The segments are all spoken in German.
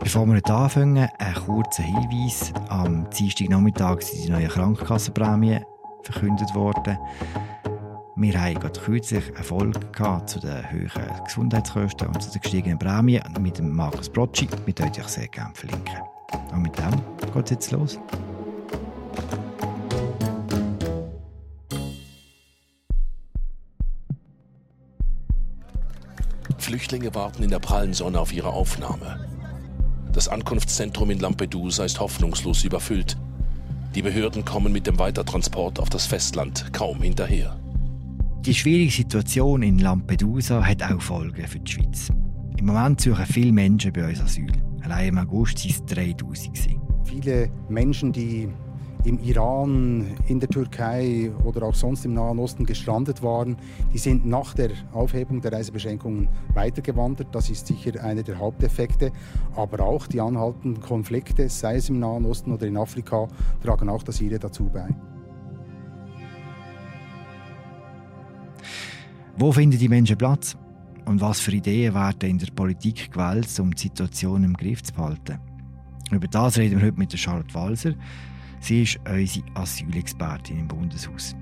Bevor wir anfangen, ein kurzer Hinweis. Am Dienstagnachmittag sind die neuen Krankenkassenprämien verkündet worden. Wir haben gerade kürzlich eine Folge zu den höheren Gesundheitskosten und zu den gestiegenen Prämien mit dem Markus Brocci. Wir würden euch sehr gerne verlinken. Und mit dem geht es jetzt los. Flüchtlinge warten in der prallen Sonne auf ihre Aufnahme. Das Ankunftszentrum in Lampedusa ist hoffnungslos überfüllt. Die Behörden kommen mit dem Weitertransport auf das Festland kaum hinterher. Die schwierige Situation in Lampedusa hat auch Folgen für die Schweiz. Im Moment suchen viele Menschen bei uns Asyl. Allein im August waren es 3000. Viele Menschen, die im Iran, in der Türkei oder auch sonst im Nahen Osten gestrandet waren, die sind nach der Aufhebung der Reisebeschränkungen weitergewandert. Das ist sicher einer der Haupteffekte. Aber auch die anhaltenden Konflikte, sei es im Nahen Osten oder in Afrika, tragen auch das ihre dazu bei. Wo finden die Menschen Platz? Und was für Ideen werden in der Politik gewählt, um die Situation im Griff zu behalten? Über das reden wir heute mit Charlotte Walser. Sie ist unsere Asylexpertin im Bundeshaus.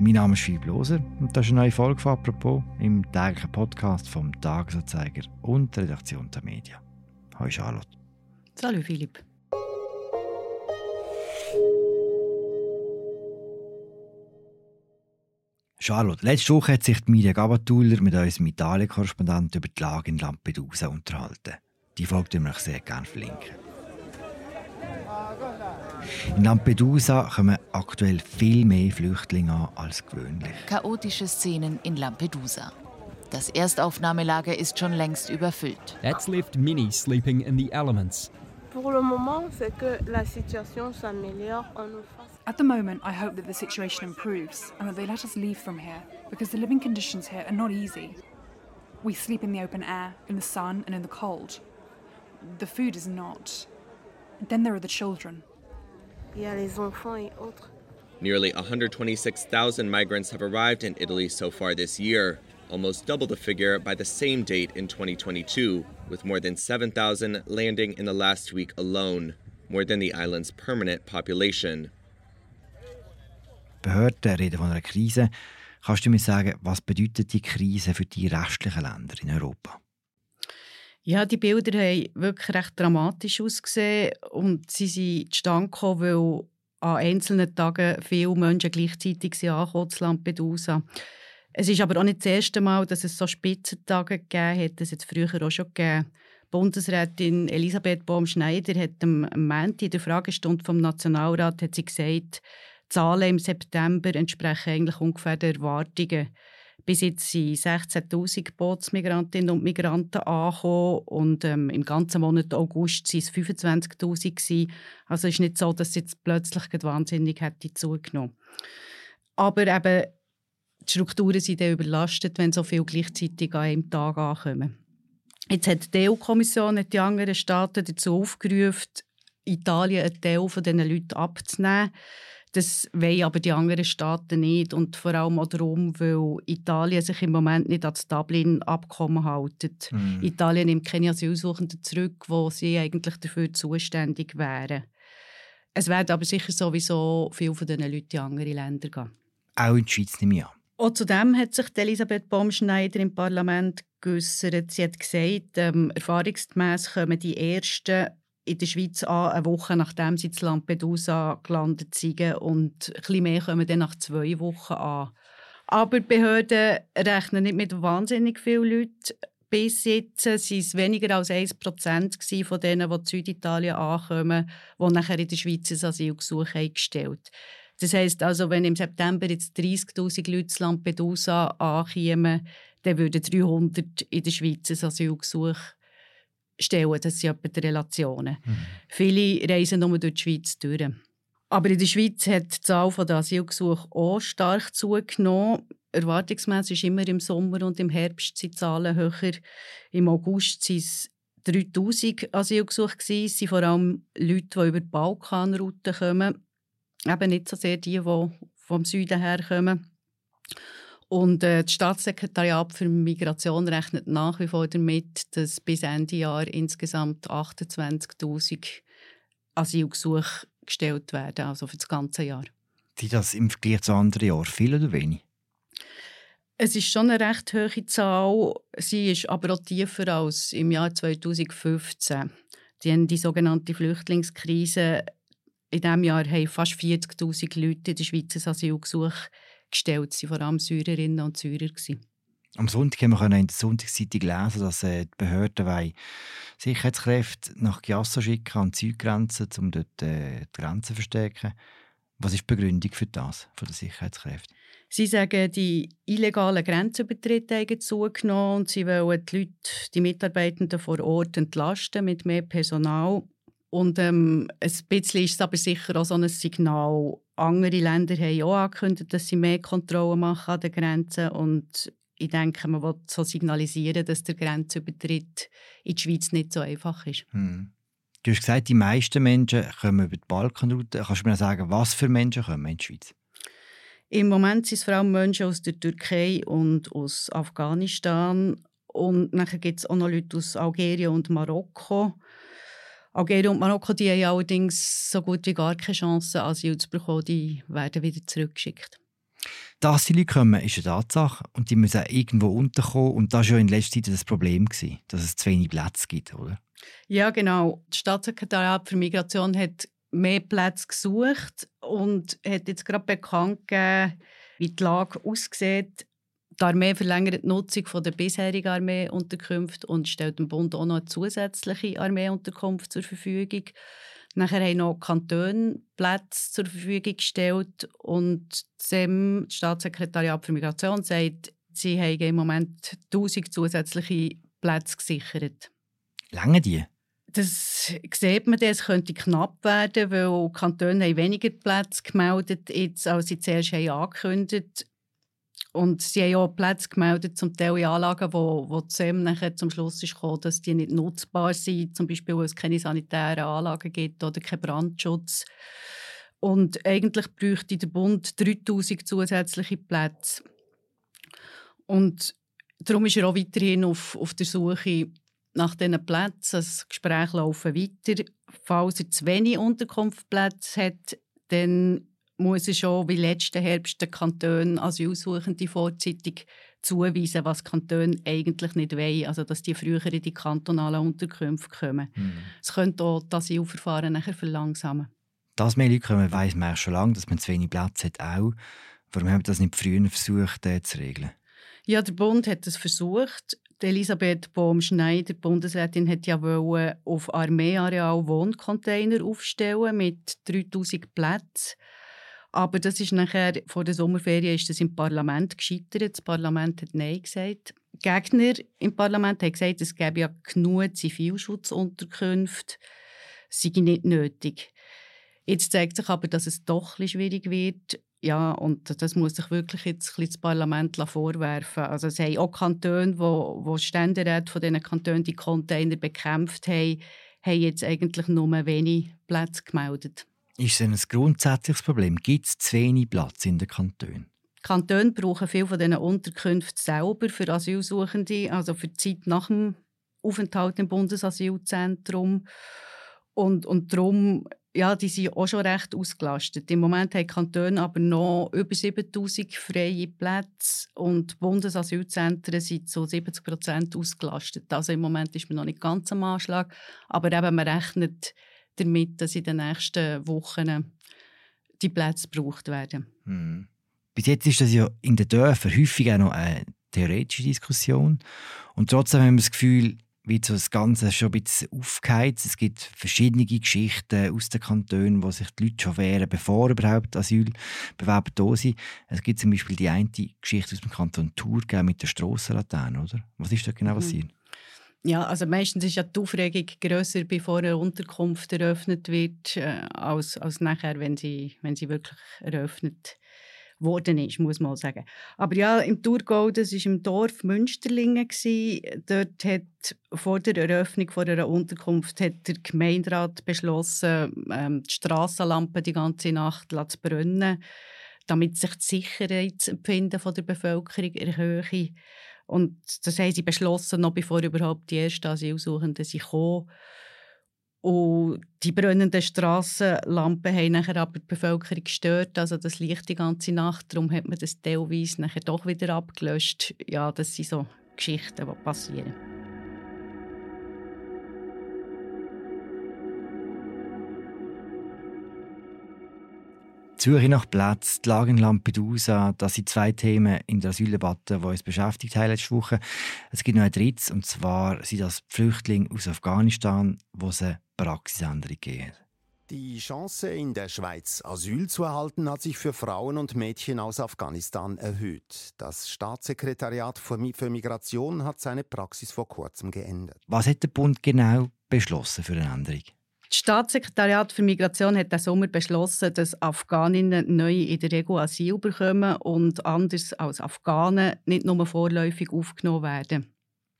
Mein Name ist Philipp Loser und das ist eine neue Folge von «Apropos» im täglichen Podcast vom Tagesanzeiger und der Redaktion der Medien. Hallo Charlotte. Hallo Philipp. Charlotte, letzte Woche hat sich Mirja Gabatuller mit unserem Italien-Korrespondenten über die Lage in Lampedusa unterhalten. Die Folge möchte ich sehr gerne verlinken. In Lampedusa kommen aktuell viel mehr Flüchtlinge an als gewöhnlich. Chaotische Szenen in Lampedusa. Das Erstaufnahmelager ist schon längst überfüllt. That's left many sleeping in the elements. At the moment, I hope that the situation improves and that they let us leave from here because the living conditions here are not easy. We sleep in the open air, in the sun, and in the cold. The food is not. Then there are the children. Nearly 126,000 migrants have arrived in Italy so far this year, almost double the figure by the same date in 2022, with more than 7,000 landing in the last week alone, more than the island's permanent population. Behörden reden von einer Krise. Kannst du mir sagen, was bedeutet die Krise für die restlichen Länder in Europa? Ja, die Bilder haben wirklich recht dramatisch ausgesehen und sie sind zustande gekommen, weil an einzelnen Tagen viele Menschen gleichzeitig angekommen zu Lampedusa. Es ist aber auch nicht das erste Mal, dass es so Spitzentage gegeben hat. Das hat es früher auch schon gegeben. Bundesrätin Elisabeth Baum-Schneider hat am Montag in der Fragestunde vom Nationalrat hat sie gesagt, die Zahlen im September entsprechen eigentlich ungefähr den Erwartungen. Bis jetzt sind 16'000 Bootsmigrantinnen und Migranten angekommen und ähm, im ganzen Monat August waren es 25'000 Also es ist nicht so, dass es jetzt plötzlich wahnsinnig hätte zugenommen. Aber eben, die Strukturen sind dann überlastet, wenn so viele gleichzeitig an einem Tag ankommen. Jetzt hat die EU-Kommission die anderen Staaten dazu aufgerufen, Italien einen Teil von diesen Leuten abzunehmen. Das wollen aber die anderen Staaten nicht und vor allem auch darum, weil Italien sich im Moment nicht an das Dublin-Abkommen hält. Mhm. Italien nimmt keine Asylsuchenden zurück, wo sie eigentlich dafür zuständig wären. Es werden aber sicher sowieso viele von diesen Leuten in andere Länder gehen. Auch in die Schweiz nicht mehr. Auch zudem hat sich Elisabeth Baumschneider im Parlament geäußert. Sie hat gesagt, ähm, erfahrungsgemäß kommen die ersten in der Schweiz an, eine Woche nachdem sie in Lampedusa gelandet sind. Und bisschen mehr kommen dann nach zwei Wochen an. Aber die Behörden rechnen nicht mit wahnsinnig vielen Leuten. Bis jetzt waren es weniger als 1% von denen, die in Süditalien ankommen, die nachher in der Schweiz ein Asylgesuch haben gestellt Das heisst also, wenn im September jetzt 30'000 Leute in Lampedusa ankommen, dann würden 300 in der Schweiz ein Asylgesuch stellen. Das sind etwa die Relationen. Mhm. Viele reisen nur durch die Schweiz durch. Aber in der Schweiz hat die Zahl der Asylgesuche auch stark zugenommen. Erwartungsmäßig ist immer im Sommer und im Herbst sind die Zahlen höher. Im August waren es 3000 Asylgesuche. Es sind vor allem Leute, die über die Balkanroute kommen. Eben nicht so sehr die, die vom Süden her kommen. Und äh, das Staatssekretariat für Migration rechnet nach wie vor damit, dass bis Ende Jahr insgesamt 28.000 Asylgesuche gestellt werden, also für das ganze Jahr. Sind das im Vergleich zu anderen Jahren viel oder wenig? Es ist schon eine recht hohe Zahl. Sie ist aber auch tiefer als im Jahr 2015. Die, haben die sogenannte Flüchtlingskrise in diesem Jahr haben fast 40.000 Leute in der Schweiz ein Asylgesuch gestellt. Sie waren vor allem Syrerinnen und Syrer. Gewesen. Am Sonntag haben wir in der Sonntagszeitung lesen, dass äh, die Behörden Sicherheitskräfte nach Giasso schicken an die Südgrenze, um dort äh, die Grenzen zu verstärken. Was ist die Begründung für das, von den Sicherheitskräften? Sie sagen, die illegalen Grenzübertritte haben zugenommen und sie wollen die Leute, die Mitarbeitenden vor Ort entlasten mit mehr Personal. Und ähm, ein bisschen ist es aber sicher auch so ein Signal. Andere Länder haben auch angekündigt, dass sie mehr Kontrollen machen an den Grenzen. Und ich denke, man will so signalisieren, dass der Grenzübertritt in die Schweiz nicht so einfach ist. Hm. Du hast gesagt, die meisten Menschen kommen über die Balkanroute. Kannst du mir sagen, was für Menschen kommen in die Schweiz? Im Moment sind es vor allem Menschen aus der Türkei und aus Afghanistan. Und dann gibt es auch noch Leute aus Algerien und Marokko. Algerien und Marokko die haben allerdings so gut wie gar keine Chance, Asyl zu bekommen. Die werden wieder zurückgeschickt. Dass die Leute kommen, ist eine Tatsache. Und die müssen irgendwo unterkommen. Und das war ja in letzter Zeit das Problem, dass es zu wenig Plätze gibt, oder? Ja, genau. Das Staatssekretariat für Migration hat mehr Plätze gesucht und hat jetzt gerade bekannt gegeben, wie die Lage aussieht. Die Armee verlängert die Nutzung der bisherigen Armeeunterkünfte und stellt dem Bund auch noch eine zusätzliche Armeeunterkunft zur Verfügung. Nachher haben noch Kantone Plätze zur Verfügung gestellt und das Staatssekretariat für Migration sagt, sie haben im Moment 1000 zusätzliche Plätze gesichert. Lange die? Das sieht man, es könnte knapp werden, weil Kantone haben weniger Plätze gemeldet, jetzt, als sie zuerst haben angekündigt und sie haben auch Plätze gemeldet, zum Teil in Anlagen, wo, wo ZEM nachher zum Schluss ist gekommen, dass die nicht nutzbar sind, zum Beispiel, weil es keine sanitären Anlagen gibt oder keinen Brandschutz. Und eigentlich bräuchte der Bund 3000 zusätzliche Plätze. Und darum ist er auch weiterhin auf, auf der Suche nach diesen Plätzen. Das Gespräch laufen weiter. Falls er zu wenig Unterkunftsplätze hat, dann muss er schon wie letzten Herbst den Kantonen Asylsuchende vorzeitig zuweisen, was Kantone eigentlich nicht wollen. Also, dass die früher in die kantonalen Unterkünfte kommen. Mhm. Es könnte auch das Asylverfahren nachher verlangsamen. Dass mehr Leute kommen, weiss man schon lange, dass man zu wenig Platz hat auch. Warum haben wir das nicht früher versucht äh, zu regeln? Ja, der Bund hat es versucht. Elisabeth Bohm-Schneider, Bundesrätin, hat ja wollen auf Armeeareal Wohncontainer aufstellen mit 3000 Plätzen. Aber das ist nachher, vor der Sommerferien ist das im Parlament gescheitert. Das Parlament hat Nein gesagt. Die Gegner im Parlament haben gesagt, es gäbe ja genug Zivilschutzunterkünfte, sei nicht nötig. Jetzt zeigt sich aber, dass es doch ein schwierig wird. Ja, und das muss sich wirklich jetzt ein das Parlament vorwerfen. Also es haben auch Kantone, wo, wo Ständeräte von diesen Kantonen die Container bekämpft haben, haben jetzt eigentlich nur wenig Plätze gemeldet. Ist ein grundsätzliches Problem? Gibt es zu wenig Platz in den Kantonen? Die Kantone brauchen viel von diesen Unterkünften selber für Asylsuchende, also für die Zeit nach dem Aufenthalt im Bundesasylzentrum. Und, und darum, ja, die sind auch schon recht ausgelastet. Im Moment haben die Kantone aber noch über 7000 freie Plätze und die Bundesasylzentren sind zu 70 Prozent ausgelastet. Also im Moment ist man noch nicht ganz am Anschlag, aber eben man rechnet damit, dass in den nächsten Wochen die Plätze gebraucht werden. Hm. Bis jetzt ist das ja in den Dörfern häufig auch noch eine theoretische Diskussion. Und trotzdem haben wir das Gefühl, wie so das Ganze schon ein bisschen aufgeheizt. Es gibt verschiedene Geschichten aus den Kantonen, wo sich die Leute schon wehren, bevor überhaupt Asylbewerber da sind. Es gibt zum Beispiel die eine Geschichte aus dem Kanton Thurgau mit der Strassenlaterne, oder? Was ist da genau mhm. Ja, also meistens ist ja die Aufregung grösser, bevor eine Unterkunft eröffnet wird, äh, als, als nachher, wenn sie, wenn sie wirklich eröffnet worden ist, muss man sagen. Aber ja, im Thurgau, das war im Dorf Münsterlingen. Dort hat vor der Eröffnung von einer Unterkunft hat der Gemeinderat beschlossen, ähm, die Strassenlampen die ganze Nacht zu brennen damit sich das Sicherheitsempfinden der Bevölkerung erhöhe. Und das haben sie beschlossen, noch bevor überhaupt die ersten Asylsuchenden kamen. Und die brennenden Strassenlampen haben nachher aber die Bevölkerung gestört, also das Licht die ganze Nacht. Darum hat man das teilweise nachher doch wieder abgelöscht. Ja, das sind so Geschichten, die passieren. Suche nach Platz, die Lage in Lampedusa, das sind zwei Themen in der Asyldebatte, die uns beschäftigt haben letzte Woche. Es gibt noch ein drittes, und zwar sind das Flüchtlinge aus Afghanistan, wo es eine Praxisänderung geben. Die Chance, in der Schweiz Asyl zu erhalten, hat sich für Frauen und Mädchen aus Afghanistan erhöht. Das Staatssekretariat für Migration hat seine Praxis vor kurzem geändert. Was hat der Bund genau beschlossen für eine Änderung? Das Staatssekretariat für Migration hat diesen Sommer beschlossen, dass Afghaninnen neu in der Regel Asyl bekommen und anders als Afghanen nicht nur vorläufig aufgenommen werden.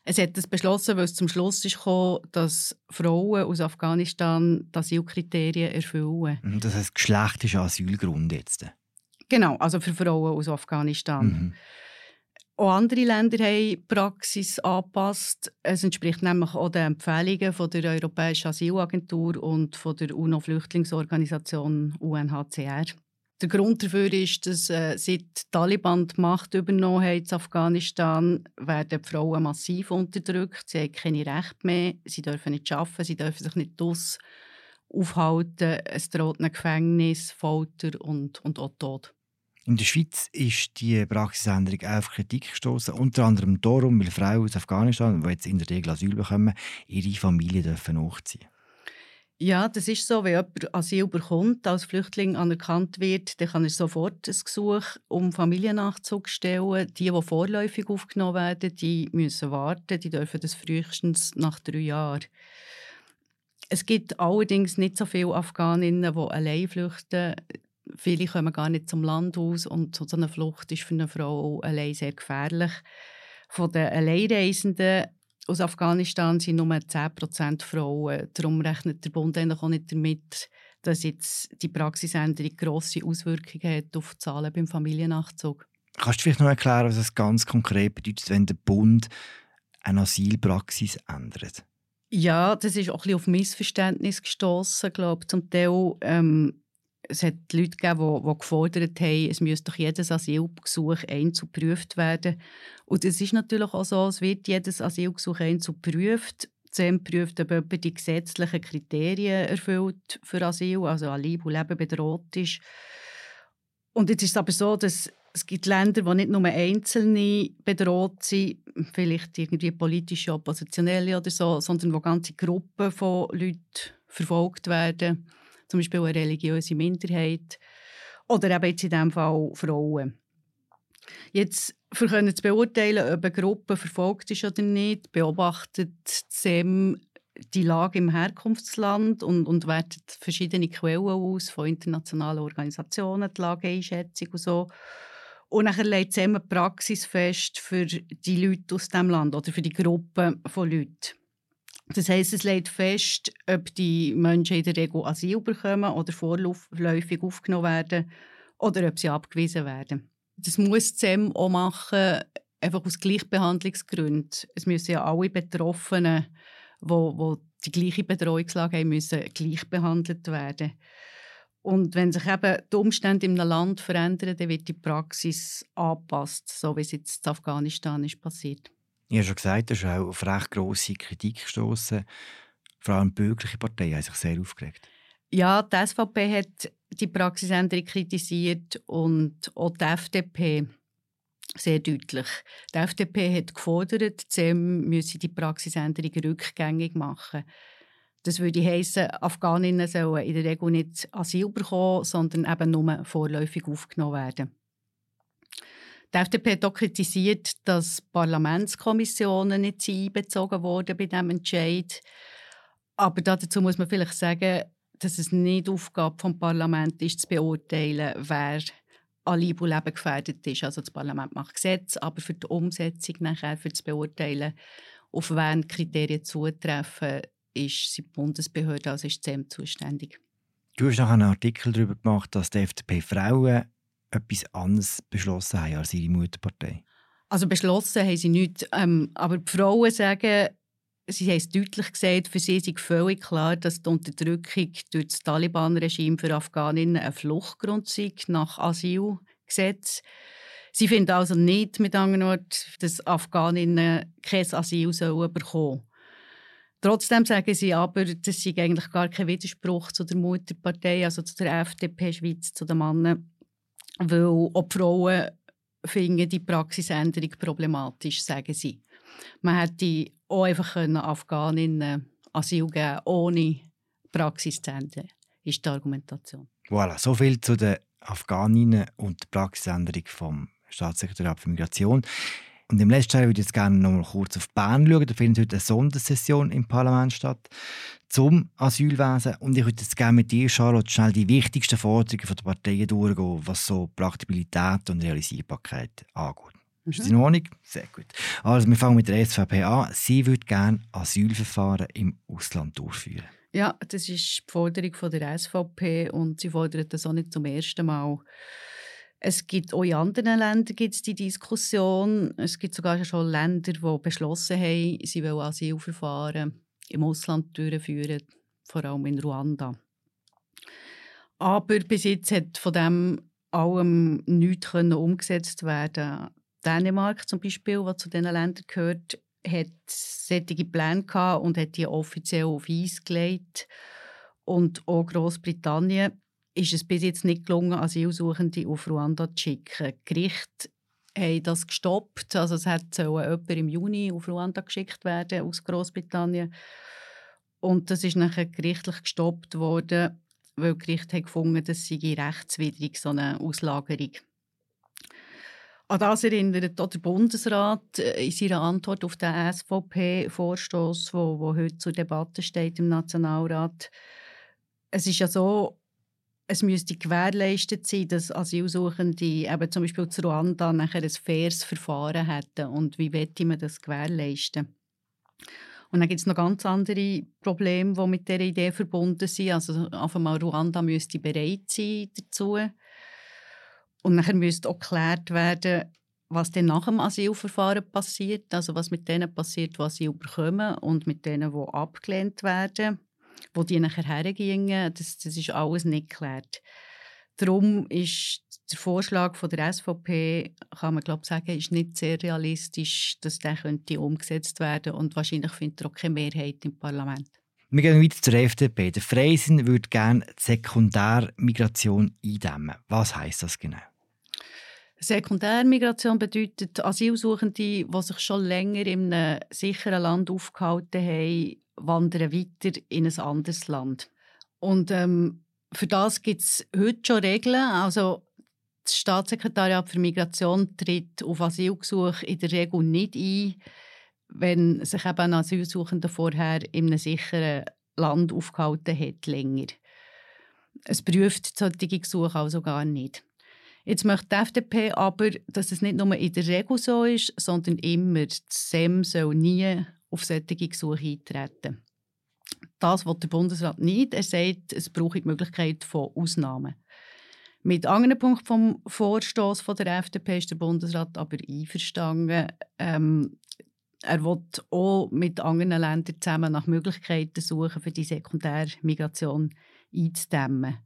Es hat das beschlossen, weil es zum Schluss ist gekommen, dass Frauen aus Afghanistan die Asylkriterien erfüllen. Mhm, das heißt, Geschlecht ist Asylgrund jetzt? Genau, also für Frauen aus Afghanistan. Mhm. Auch andere Länder haben die Praxis angepasst. Es entspricht nämlich auch den Empfehlungen von der Europäischen Asylagentur und von der UNO-Flüchtlingsorganisation UNHCR. Der Grund dafür ist, dass äh, seit die Taliban die Macht übernommen haben in Afghanistan, werden die Frauen massiv unterdrückt. Sie haben keine Rechte mehr, sie dürfen nicht arbeiten, sie dürfen sich nicht aus aufhalten. Es droht ein Gefängnis, Folter und, und auch Tod. In der Schweiz ist die Praxisänderung auf Kritik gestoßen, unter anderem darum, weil Frauen aus Afghanistan, die jetzt in der Regel Asyl bekommen, ihre Familie dürfen nachziehen ja, das ist so. Wenn jemand Asyl bekommt, als Flüchtling anerkannt wird, dann kann er sofort ein Gesuch um Familiennachzug stellen. Die, die vorläufig aufgenommen werden, die müssen warten. Die dürfen das frühestens nach drei Jahren. Es gibt allerdings nicht so viele Afghaninnen, die allein flüchten. Viele kommen gar nicht zum Land aus und so eine Flucht ist für eine Frau allein sehr gefährlich. Von den Alleinreisenden aus Afghanistan sind nur 10% Frauen. Darum rechnet der Bund auch nicht damit, dass jetzt die Praxisänderung grosse Auswirkungen hat auf die Zahlen beim Familiennachzug. Kannst du vielleicht noch erklären, was es ganz konkret bedeutet, wenn der Bund eine Asylpraxis ändert? Ja, das ist auch ein bisschen auf Missverständnis gestoßen, glaube ich. Zum Teil ähm, es hat Leute gegeben, die, die gefordert haben, es müsste doch jedes Asylgesuch einzeln geprüft werden. Und es ist natürlich auch so, es wird jedes Asylgesuch einzeln geprüft. ZEM prüft, ob jemand die gesetzlichen Kriterien erfüllt für Asyl, also an Leib und Leben bedroht ist. Und jetzt ist es aber so, dass es gibt Länder, wo nicht nur Einzelne bedroht sind, vielleicht irgendwie politische Oppositionelle oder so, sondern wo ganze Gruppen von Leuten verfolgt werden zum Beispiel eine religiöse Minderheit oder eben jetzt in diesem Fall Frauen. Jetzt, für können zu beurteilen, ob eine Gruppe verfolgt ist oder nicht, beobachtet SEM die Lage im Herkunftsland und, und wertet verschiedene Quellen aus, von internationalen Organisationen, die Lageeinschätzung und so. Und dann legt SEM eine Praxis fest für die Leute aus diesem Land oder für die Gruppe von Leuten. Das heisst, es legt fest, ob die Menschen in der Regel Asyl bekommen oder vorläufig aufgenommen werden oder ob sie abgewiesen werden. Das muss die auch machen, einfach aus Gleichbehandlungsgründen. Es müssen ja alle Betroffenen, die, die die gleiche Betreuungslage haben, müssen gleich behandelt werden. Und wenn sich eben die Umstände in einem Land verändern, dann wird die Praxis angepasst, so wie es jetzt in Afghanistan ist passiert. Ich habe schon gesagt, das ist auch auf recht grosse Kritik gestoßen. Vor allem die bürgerliche Partei hat sich sehr aufgeregt. Ja, die SVP hat die Praxisänderung kritisiert und auch die FDP sehr deutlich. Die FDP hat gefordert, CEM müsse die Praxisänderung rückgängig machen. Das würde heißen, Afghaninnen sollen in der Regel nicht Asyl bekommen, sondern eben nur vorläufig aufgenommen werden. Die FDP hat auch kritisiert, dass Parlamentskommissionen nicht einbezogen wurden bei diesem Entscheid. Aber dazu muss man vielleicht sagen, dass es nicht Aufgabe des Parlaments ist, zu beurteilen, wer an Leib und Leben gefährdet ist. Also das Parlament macht Gesetze, aber für die Umsetzung nachher, für das Beurteilen, auf wen Kriterien zutreffen, ist die Bundesbehörde, also ist die zuständig. Du hast noch einen Artikel darüber gemacht, dass die FDP Frauen etwas anderes beschlossen haben als ihre Mutterpartei? Also beschlossen haben sie nichts. Ähm, aber die Frauen sagen, sie haben es deutlich gesagt, für sie ist völlig klar, dass die Unterdrückung durch das Taliban-Regime für Afghaninnen ein Fluchtgrund sei nach Asylgesetz. Sie finden also nicht, mit anderen Worten, dass Afghaninnen kein Asyl sollen bekommen Trotzdem sagen sie aber, das sei eigentlich gar kein Widerspruch zu der Mutterpartei, also zu der FDP Schweiz, zu den Männern, weil auch die Frauen finden die Praxisänderung problematisch, sagen sie. Man hätte auch einfach Afghaninnen Asyl geben ohne Praxis zu ändern, ist die Argumentation. Voilà, so viel zu den Afghaninnen und der Praxisänderung vom Staatssekretariat für Migration. Und im letzten Jahr würde ich jetzt gerne noch mal kurz auf Bern schauen. Da findet heute eine Sondersession im Parlament statt zum Asylwesen. Und ich würde jetzt gerne mit dir, Charlotte, schnell die wichtigsten Forderungen der Parteien durchgehen, was so Praktikabilität und Realisierbarkeit angeht. Mhm. Ist das in Ordnung? Sehr gut. Also, wir fangen mit der SVP an. Sie würde gerne Asylverfahren im Ausland durchführen. Ja, das ist die Forderung der SVP und sie fordert das auch nicht zum ersten Mal. Es gibt auch in anderen Ländern gibt's die Diskussion. Es gibt sogar schon Länder, die beschlossen haben, sie wollen Asylverfahren im Ausland durchführen, vor allem in Ruanda. Aber bis jetzt hat von dem allem nichts umgesetzt werden. Dänemark zum Beispiel, was zu diesen Ländern gehört, hat solche Pläne gehabt und hat die offiziell auf Eis gelegt. Und auch Großbritannien ist es bis jetzt nicht gelungen, Asylsuchende auf Ruanda zu schicken. Die Gerichte haben das gestoppt. Also es hat jemand im Juni auf Ruanda geschickt werden aus Großbritannien. Und das ist nachher gerichtlich gestoppt worden, weil das Gericht hat gefunden, das sei rechtswidrig, so eine Auslagerung. An das erinnert auch der Bundesrat äh, in seiner Antwort auf den SVP-Vorstoß, wo heute zur Debatte steht im Nationalrat. Es ist ja so, es müsste gewährleistet sein, dass Asylsuchende eben zum Beispiel zu Ruanda nachher ein faires Verfahren hätten. Und wie wette man das gewährleisten? Und dann gibt es noch ganz andere Probleme, die mit dieser Idee verbunden sind. Also auf einmal Ruanda müsste bereit sein dazu. Und nachher müsste auch geklärt werden, was dann nach dem Asylverfahren passiert. Also was mit denen passiert, die Asyl bekommen und mit denen, die abgelehnt werden wo die nachher hergingen, das, das ist alles nicht geklärt. Darum ist der Vorschlag von der SVP, kann man glaube sagen, ist nicht sehr realistisch, dass der könnte umgesetzt werden und wahrscheinlich findet er auch keine Mehrheit im Parlament. Wir gehen weiter zur FDP. Der Freisinn würde gerne Sekundärmigration eindämmen. Was heißt das genau? Sekundärmigration bedeutet Asylsuchende, die sich schon länger in einem sicheren Land aufgehalten haben, wandern weiter in ein anderes Land. Und ähm, für das gibt es heute schon Regeln. Also das Staatssekretariat für Migration tritt auf Asylgesuche in der Regel nicht ein, wenn sich eben ein Asylsuchender vorher in einem sicheren Land aufgehalten hat, länger. Es prüft solche Gesuche also gar nicht. Jetzt möchte die FDP aber, dass es nicht nur in der Regel so ist, sondern immer. Das SEM soll nie auf solche Gesuche eintreten. Das will der Bundesrat nicht. Er sagt, es brauche die Möglichkeit von Ausnahmen. Mit anderen Punkten vom Vorstoß von der FDP ist der Bundesrat aber einverstanden. Ähm, er will auch mit anderen Ländern zusammen nach Möglichkeiten suchen, für die Sekundärmigration einzudämmen.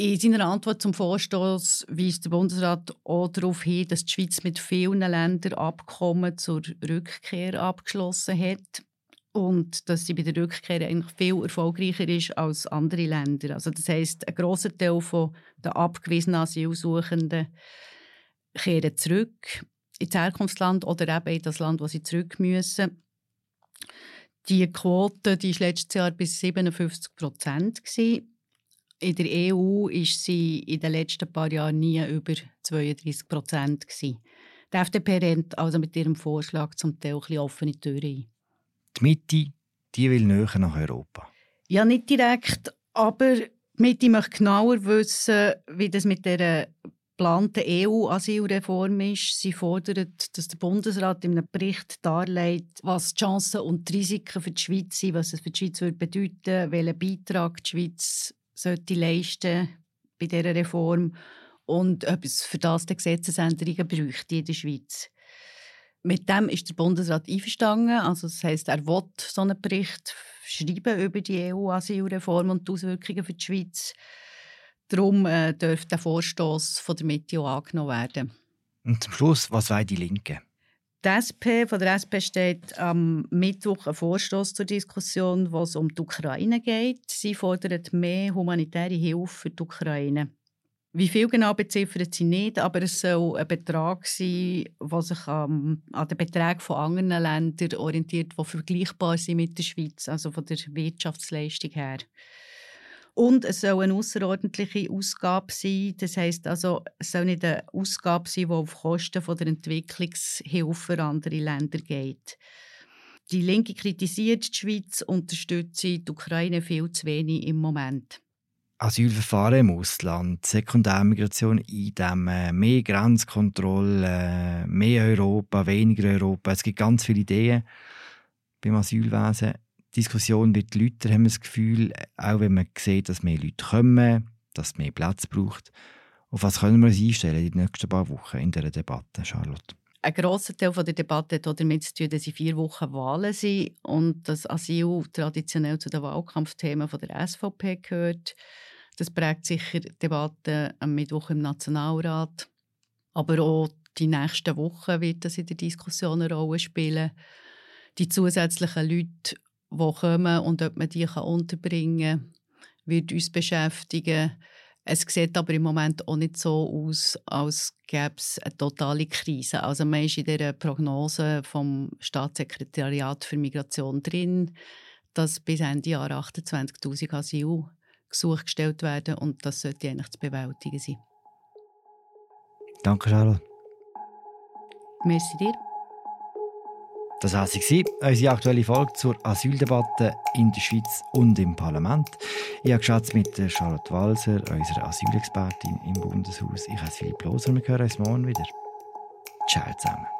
In seiner Antwort zum Vorstoß weist der Bundesrat auch darauf hin, dass die Schweiz mit vielen Ländern Abkommen zur Rückkehr abgeschlossen hat und dass sie bei der Rückkehr eigentlich viel erfolgreicher ist als andere Länder. Also das heißt, ein großer Teil von der abgewiesenen Asylsuchenden kehren zurück ins Herkunftsland oder eben in das Land, wo sie zurück müssen. Die Quote die war letztes Jahr bis 57 Prozent. In der EU ist sie in den letzten paar Jahren nie über 32 Prozent. Die FDP rennt also mit ihrem Vorschlag zum Teil ein offene Türen ein. Die Mitte die will näher nach Europa. Ja, nicht direkt, aber die Mitte möchte genauer wissen, wie das mit der geplanten EU-Asylreform ist. Sie fordert, dass der Bundesrat in einem Bericht darlegt, was die Chancen und die Risiken für die Schweiz sind, was es für die Schweiz würde bedeuten, welchen Beitrag die Schweiz sollte leisten bei dieser Reform und ob es für das die Gesetzesänderungen bräuchte in der Schweiz. Mit dem ist der Bundesrat einverstanden. Also das heißt, er will so einen Bericht schreiben über die EU-Asylreform und die Auswirkungen für die Schweiz. Darum äh, dürfte der Vorstoß von der Mitte auch angenommen werden. Und zum Schluss, was wollen die Linken? Die SP, von der SP steht am Mittwoch ein Vorstoß zur Diskussion, wo um die Ukraine geht. Sie fordert mehr humanitäre Hilfe für die Ukraine. Wie viel genau beziffert sie nicht, aber es soll ein Betrag sein, der sich an, an den Beträgen von anderen Ländern orientiert, die vergleichbar sind mit der Schweiz, also von der Wirtschaftsleistung her. Und es soll eine außerordentliche Ausgabe sein. Das heißt also, es soll nicht eine Ausgabe sein, die auf Kosten von der Entwicklungshilfe für andere Länder geht. Die Linke kritisiert die Schweiz, unterstützt die Ukraine viel zu wenig im Moment. Asylverfahren im Ausland, Sekundärmigration eindämmen, mehr Grenzkontrolle, mehr Europa, weniger Europa. Es gibt ganz viele Ideen beim Asylwesen. Diskussion wird lauter, haben wir das Gefühl, auch wenn man sieht, dass mehr Leute kommen, dass es mehr Platz braucht. Auf was können wir uns einstellen in den nächsten paar Wochen in dieser Debatte, Charlotte? Ein grosser Teil der Debatte hat damit zu tun, dass in vier Wochen Wahlen sind und das Asyl traditionell zu den Wahlkampfthemen der SVP gehört. Das prägt sicher die Debatte am Mittwoch im Nationalrat. Aber auch die nächsten Wochen wird das in der Diskussion eine Rolle spielen. Die zusätzlichen Leute, die kommen und ob man die unterbringen kann, wird uns beschäftigen. Es sieht aber im Moment auch nicht so aus, als gäbe es eine totale Krise. Also man ist in der Prognose vom Staatssekretariat für Migration drin, dass bis Ende Jahr 28'000 Asylgesuche gestellt werden und das sollte eigentlich zu bewältigen sein. Danke, Charlotte. Merci dir. Das war unsere aktuelle Folge zur Asyldebatte in der Schweiz und im Parlament. Ich habe geschätzt mit Charlotte Walser, unserer Asylexpertin im Bundeshaus. Ich heiße Philipp Loser. Wir hören uns morgen wieder. Ciao zusammen.